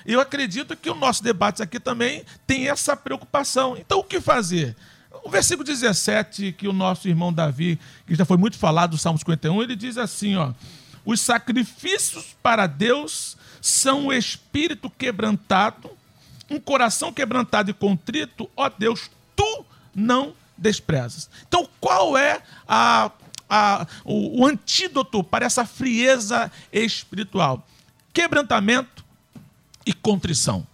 Eu acredito que o nosso debate aqui também tem essa preocupação. Então, o que fazer? O versículo 17, que o nosso irmão Davi, que já foi muito falado do Salmo 51, ele diz assim: ó, os sacrifícios para Deus são o espírito quebrantado, um coração quebrantado e contrito, ó Deus, tu não desprezas. Então, qual é a, a, o, o antídoto para essa frieza espiritual? Quebrantamento e contrição.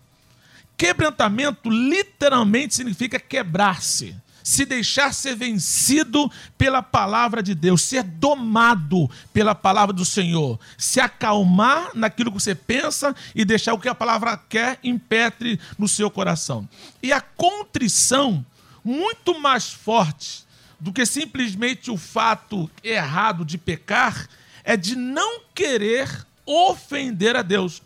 Quebrantamento literalmente significa quebrar-se se deixar ser vencido pela palavra de Deus, ser domado pela palavra do Senhor, se acalmar naquilo que você pensa e deixar o que a palavra quer impetre no seu coração. E a contrição, muito mais forte do que simplesmente o fato errado de pecar, é de não querer ofender a Deus.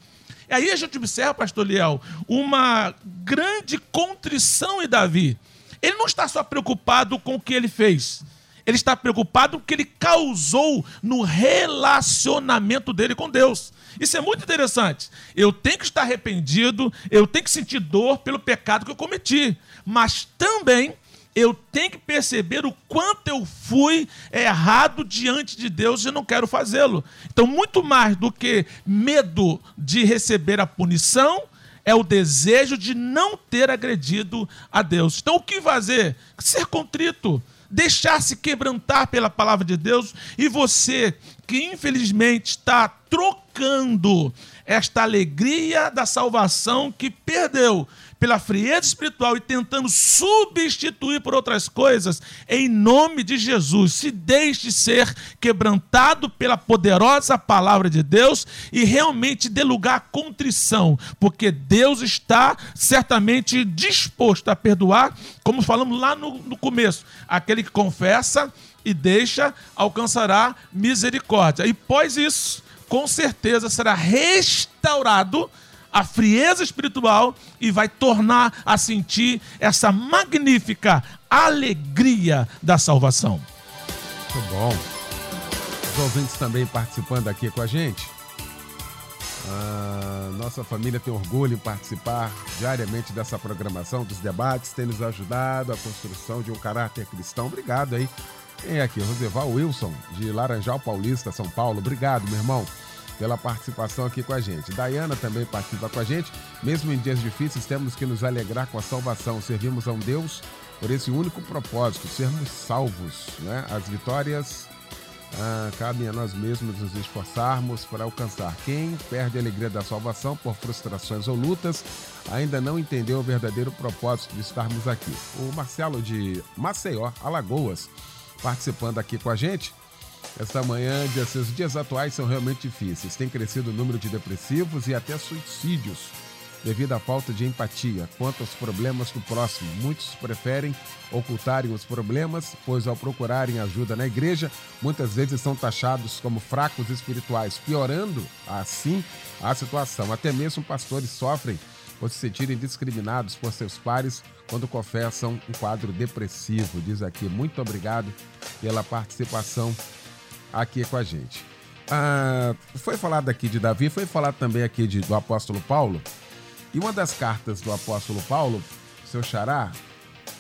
E aí a gente observa, pastor Liel, uma grande contrição em Davi. Ele não está só preocupado com o que ele fez. Ele está preocupado com o que ele causou no relacionamento dele com Deus. Isso é muito interessante. Eu tenho que estar arrependido, eu tenho que sentir dor pelo pecado que eu cometi, mas também eu tenho que perceber o quanto eu fui errado diante de Deus e não quero fazê-lo. Então, muito mais do que medo de receber a punição, é o desejo de não ter agredido a Deus. Então, o que fazer? Ser contrito, deixar-se quebrantar pela palavra de Deus e você que infelizmente está trocando esta alegria da salvação que perdeu pela frieza espiritual e tentando substituir por outras coisas, em nome de Jesus, se deixe ser quebrantado pela poderosa palavra de Deus e realmente dê lugar à contrição, porque Deus está certamente disposto a perdoar, como falamos lá no, no começo, aquele que confessa e deixa alcançará misericórdia. E pós isso, com certeza será restaurado a frieza espiritual e vai tornar a sentir essa magnífica alegria da salvação. Muito bom. Os ouvintes também participando aqui com a gente. Ah, nossa família tem orgulho em participar diariamente dessa programação, dos debates, tem nos ajudado a construção de um caráter cristão. Obrigado aí. Quem é aqui? Roseval Wilson, de Laranjal Paulista, São Paulo. Obrigado, meu irmão pela participação aqui com a gente. Dayana também participa com a gente. Mesmo em dias difíceis, temos que nos alegrar com a salvação. Servimos a um Deus por esse único propósito, sermos salvos. Né? As vitórias ah, cabem a nós mesmos nos esforçarmos para alcançar. Quem perde a alegria da salvação por frustrações ou lutas ainda não entendeu o verdadeiro propósito de estarmos aqui. O Marcelo de Maceió, Alagoas, participando aqui com a gente. Esta manhã, os dias atuais são realmente difíceis. Tem crescido o número de depressivos e até suicídios devido à falta de empatia quanto aos problemas do próximo. Muitos preferem ocultarem os problemas, pois ao procurarem ajuda na igreja, muitas vezes são taxados como fracos espirituais, piorando assim a situação. Até mesmo pastores sofrem por se sentirem discriminados por seus pares quando confessam um quadro depressivo. Diz aqui, muito obrigado pela participação aqui com a gente. Ah, foi falado aqui de Davi, foi falado também aqui de, do apóstolo Paulo. E uma das cartas do apóstolo Paulo, seu xará,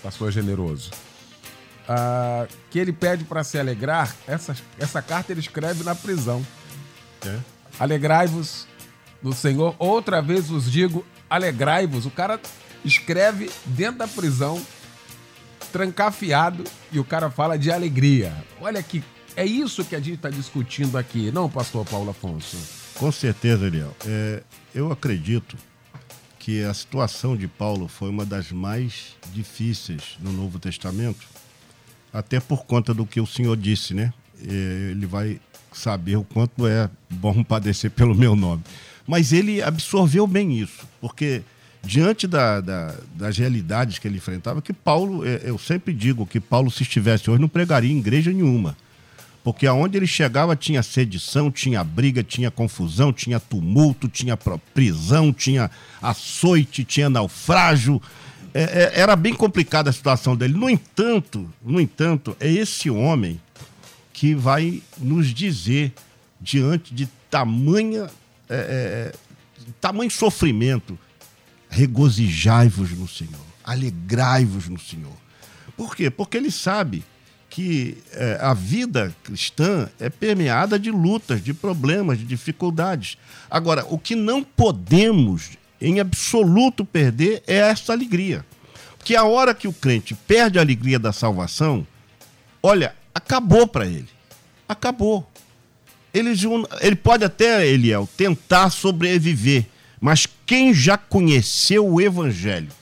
pastor generoso, ah, que ele pede para se alegrar, essa, essa carta ele escreve na prisão. É. Alegrai-vos no Senhor, outra vez vos digo, alegrai-vos. O cara escreve dentro da prisão, trancafiado, e o cara fala de alegria. Olha que é isso que a gente está discutindo aqui, não, pastor Paulo Afonso? Com certeza, Ariel. É, eu acredito que a situação de Paulo foi uma das mais difíceis no Novo Testamento, até por conta do que o Senhor disse, né? É, ele vai saber o quanto é bom padecer pelo meu nome. Mas ele absorveu bem isso, porque diante da, da, das realidades que ele enfrentava, que Paulo, é, eu sempre digo que Paulo, se estivesse hoje, não pregaria em igreja nenhuma porque aonde ele chegava tinha sedição, tinha briga, tinha confusão, tinha tumulto, tinha prisão, tinha açoite, tinha naufrágio. É, é, era bem complicada a situação dele. No entanto, no entanto, é esse homem que vai nos dizer diante de tamanha é, é tamanho sofrimento, regozijai-vos no Senhor, alegrai-vos no Senhor. Por quê? Porque ele sabe que é, a vida cristã é permeada de lutas, de problemas, de dificuldades. Agora, o que não podemos em absoluto perder é essa alegria. Que a hora que o crente perde a alegria da salvação, olha, acabou para ele. Acabou. Ele, ele pode até, Eliel, tentar sobreviver, mas quem já conheceu o evangelho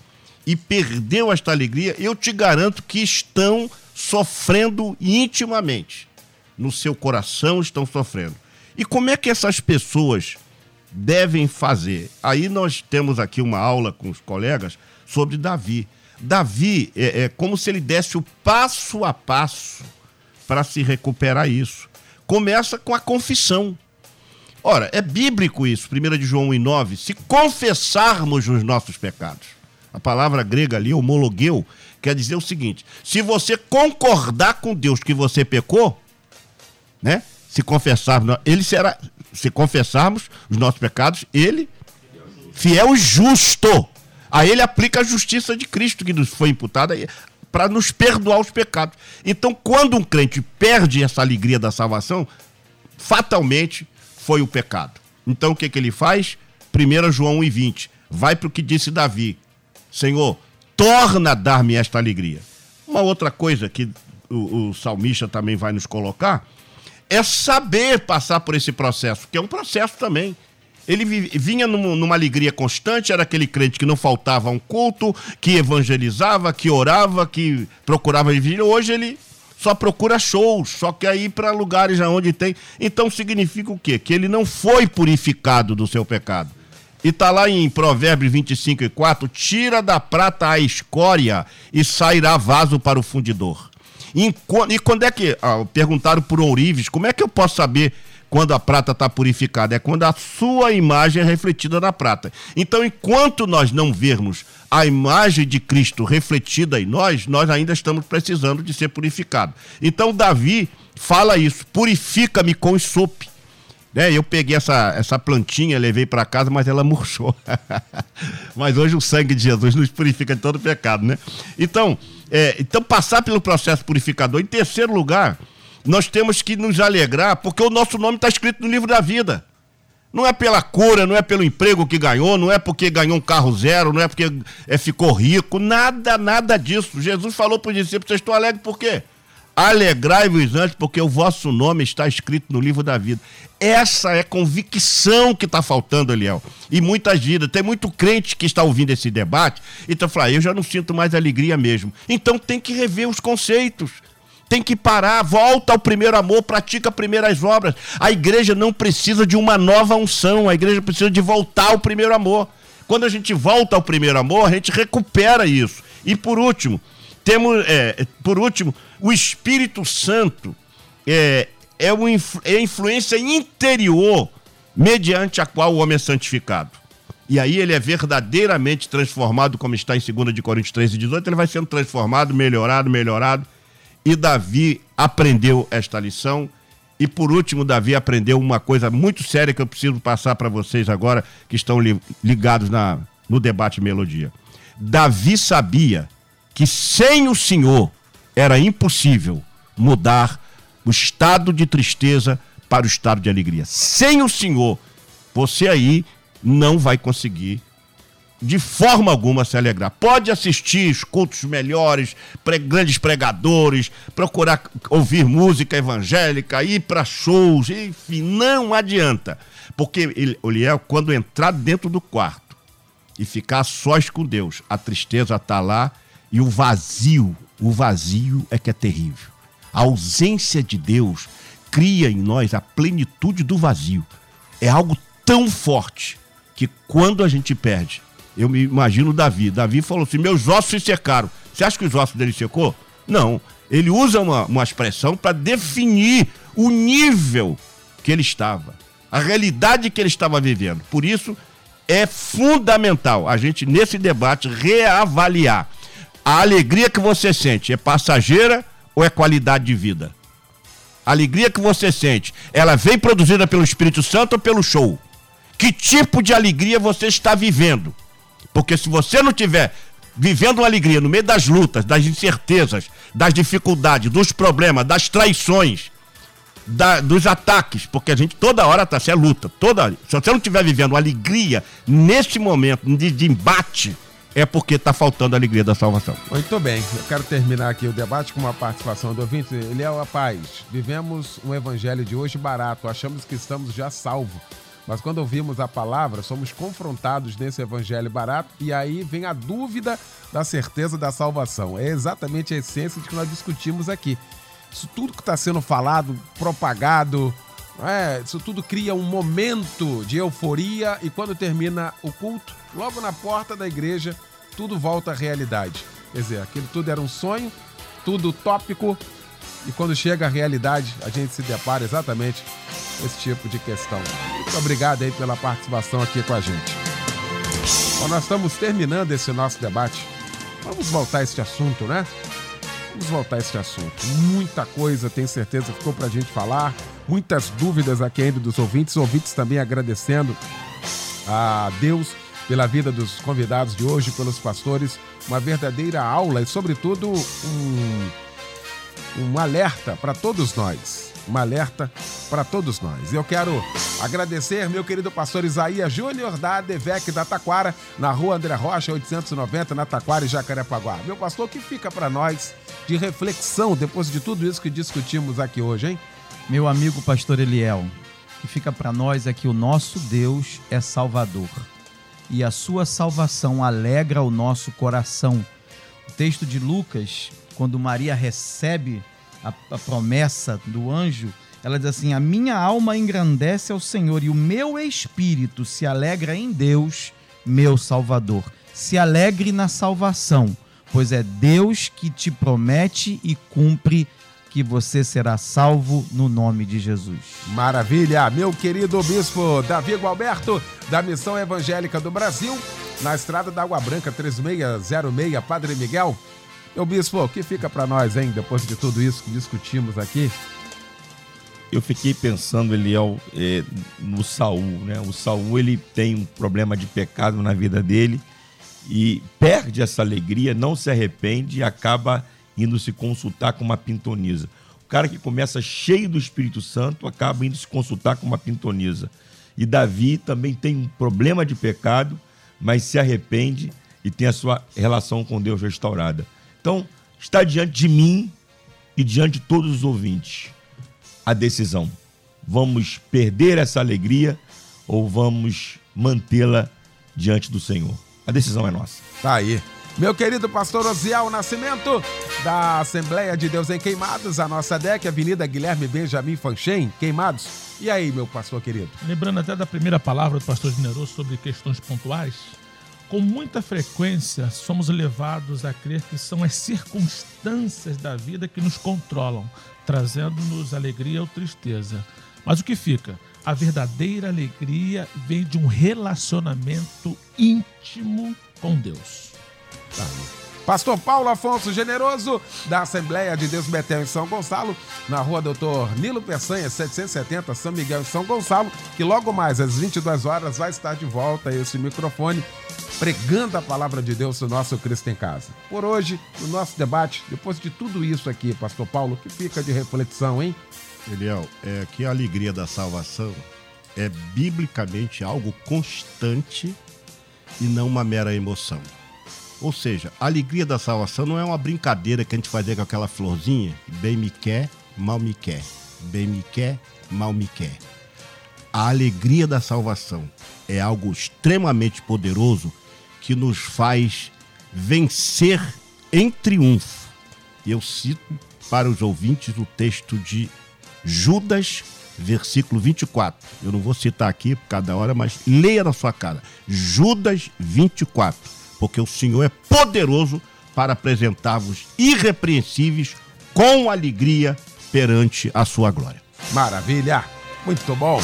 e perdeu esta alegria, eu te garanto que estão sofrendo intimamente. No seu coração estão sofrendo. E como é que essas pessoas devem fazer? Aí nós temos aqui uma aula com os colegas sobre Davi. Davi é, é como se ele desse o passo a passo para se recuperar isso. Começa com a confissão. Ora, é bíblico isso, 1 de João 1,9. Se confessarmos os nossos pecados, A palavra grega ali, homologueu, quer dizer o seguinte: se você concordar com Deus que você pecou, né? Se confessarmos, ele será, se confessarmos os nossos pecados, ele fiel e justo. Aí ele aplica a justiça de Cristo que nos foi imputada para nos perdoar os pecados. Então, quando um crente perde essa alegria da salvação, fatalmente foi o pecado. Então, o que, que ele faz? 1 João 1,20. Vai para o que disse Davi: Senhor, torna a dar-me esta alegria. Uma outra coisa que o, o salmista também vai nos colocar é saber passar por esse processo, que é um processo também. Ele vinha numa alegria constante, era aquele crente que não faltava um culto, que evangelizava, que orava, que procurava vigília. Hoje ele só procura shows, só quer ir para lugares onde tem. Então significa o quê? Que ele não foi purificado do seu pecado. E está lá em Provérbios 25 e 4: tira da prata a escória e sairá vaso para o fundidor. E, e quando é que. Ah, perguntaram por ourives, como é que eu posso saber quando a prata está purificada? É quando a sua imagem é refletida na prata. Então, enquanto nós não vermos a imagem de Cristo refletida em nós, nós ainda estamos precisando de ser purificados. Então, Davi fala isso: purifica-me com sope. Né? Eu peguei essa, essa plantinha, levei para casa, mas ela murchou. mas hoje o sangue de Jesus nos purifica de todo pecado, né? Então, é, então, passar pelo processo purificador. Em terceiro lugar, nós temos que nos alegrar, porque o nosso nome está escrito no livro da vida. Não é pela cura, não é pelo emprego que ganhou, não é porque ganhou um carro zero, não é porque é, ficou rico, nada, nada disso. Jesus falou para os discípulos: vocês estão alegres por quê? Alegrai-vos antes, porque o vosso nome está escrito no livro da vida. Essa é convicção que está faltando, Eliel. E muitas vidas. Tem muito crente que está ouvindo esse debate e está falando, ah, eu já não sinto mais alegria mesmo. Então tem que rever os conceitos. Tem que parar, volta ao primeiro amor, pratica primeiras obras. A igreja não precisa de uma nova unção, a igreja precisa de voltar ao primeiro amor. Quando a gente volta ao primeiro amor, a gente recupera isso. E por último, temos, é, por último, o Espírito Santo é, é, é a influência interior mediante a qual o homem é santificado. E aí ele é verdadeiramente transformado, como está em 2 de Coríntios 13 e 18, ele vai sendo transformado, melhorado, melhorado. E Davi aprendeu esta lição. E por último, Davi aprendeu uma coisa muito séria que eu preciso passar para vocês agora, que estão ligados na, no debate melodia. Davi sabia que sem o Senhor era impossível mudar o estado de tristeza para o estado de alegria. Sem o Senhor, você aí não vai conseguir de forma alguma se alegrar. Pode assistir os cultos melhores, pre grandes pregadores, procurar ouvir música evangélica, ir para shows, enfim, não adianta. Porque Eliel, quando entrar dentro do quarto e ficar sós com Deus, a tristeza está lá e o vazio, o vazio é que é terrível. A ausência de Deus cria em nós a plenitude do vazio. É algo tão forte que quando a gente perde, eu me imagino Davi. Davi falou assim: meus ossos se secaram. Você acha que os ossos dele secou? Não. Ele usa uma, uma expressão para definir o nível que ele estava, a realidade que ele estava vivendo. Por isso, é fundamental a gente, nesse debate, reavaliar a alegria que você sente é passageira ou é qualidade de vida? A alegria que você sente, ela vem produzida pelo Espírito Santo ou pelo show? Que tipo de alegria você está vivendo? Porque se você não tiver vivendo uma alegria no meio das lutas, das incertezas, das dificuldades, dos problemas, das traições, da, dos ataques, porque a gente toda hora está se é luta, toda, se você não estiver vivendo alegria nesse momento de, de embate, é porque está faltando a alegria da salvação. Muito bem, eu quero terminar aqui o debate com uma participação do ouvinte. Ele é o. Vivemos um evangelho de hoje barato, achamos que estamos já salvos. Mas quando ouvimos a palavra, somos confrontados nesse evangelho barato e aí vem a dúvida da certeza da salvação. É exatamente a essência de que nós discutimos aqui. Isso tudo que está sendo falado, propagado, é, isso tudo cria um momento de euforia e quando termina o culto, logo na porta da igreja, tudo volta à realidade. Quer dizer, aquilo tudo era um sonho, tudo tópico, e quando chega a realidade, a gente se depara exatamente com esse tipo de questão. Muito obrigado aí pela participação aqui com a gente. Bom, nós estamos terminando esse nosso debate. Vamos voltar a este assunto, né? Vamos voltar a este assunto. Muita coisa, tenho certeza, ficou para a gente falar. Muitas dúvidas aqui ainda dos ouvintes. Ouvintes também agradecendo a Deus pela vida dos convidados de hoje, pelos pastores. Uma verdadeira aula e, sobretudo, um, um alerta para todos nós. Um alerta para todos nós. Eu quero agradecer meu querido pastor Isaías Júnior da ADVEC da Taquara, na rua André Rocha, 890, na Taquara e Jacarepaguá. Meu pastor, o que fica para nós de reflexão depois de tudo isso que discutimos aqui hoje, hein? Meu amigo pastor Eliel, que fica para nós é que o nosso Deus é Salvador e a sua salvação alegra o nosso coração. O texto de Lucas, quando Maria recebe a, a promessa do anjo, ela diz assim: A minha alma engrandece ao Senhor e o meu espírito se alegra em Deus, meu Salvador. Se alegre na salvação, pois é Deus que te promete e cumpre que você será salvo no nome de Jesus. Maravilha, meu querido bispo Davi Gualberto, da Missão Evangélica do Brasil, na estrada da Água Branca 3606, Padre Miguel. Meu bispo, o que fica para nós, hein, depois de tudo isso que discutimos aqui? Eu fiquei pensando, Eliel, é, no Saul, né? O Saul, ele tem um problema de pecado na vida dele e perde essa alegria, não se arrepende e acaba indo se consultar com uma pintonisa. O cara que começa cheio do Espírito Santo acaba indo se consultar com uma pintonisa. E Davi também tem um problema de pecado, mas se arrepende e tem a sua relação com Deus restaurada. Então, está diante de mim e diante de todos os ouvintes a decisão. Vamos perder essa alegria ou vamos mantê-la diante do Senhor? A decisão é nossa. Tá aí. Meu querido pastor Osiel Nascimento, da Assembleia de Deus em Queimados, a nossa DEC, Avenida Guilherme Benjamin Fanchen, Queimados. E aí, meu pastor querido? Lembrando até da primeira palavra do pastor Generoso sobre questões pontuais, com muita frequência somos levados a crer que são as circunstâncias da vida que nos controlam, trazendo-nos alegria ou tristeza. Mas o que fica? A verdadeira alegria vem de um relacionamento íntimo com Deus. Pastor Paulo Afonso Generoso, da Assembleia de Deus Betel em São Gonçalo, na rua Doutor Nilo Peçanha, 770, São Miguel em São Gonçalo, que logo mais às 22 horas vai estar de volta esse microfone, pregando a palavra de Deus no nosso Cristo em Casa. Por hoje, no nosso debate, depois de tudo isso aqui, Pastor Paulo, que fica de reflexão, hein? Eliel, é que a alegria da salvação é biblicamente algo constante e não uma mera emoção. Ou seja, a alegria da salvação não é uma brincadeira que a gente fazia com aquela florzinha, bem me quer, mal me quer, bem me quer, mal me quer. A alegria da salvação é algo extremamente poderoso que nos faz vencer em triunfo. Eu cito para os ouvintes o texto de Judas, versículo 24. Eu não vou citar aqui por cada hora, mas leia na sua cara. Judas 24 porque o Senhor é poderoso para apresentar-vos irrepreensíveis com alegria perante a sua glória. Maravilha! Muito bom!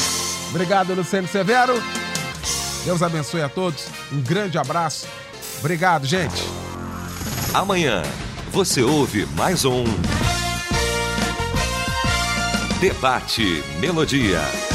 Obrigado, Luciano Severo. Deus abençoe a todos. Um grande abraço. Obrigado, gente. Amanhã você ouve mais um Debate Melodia.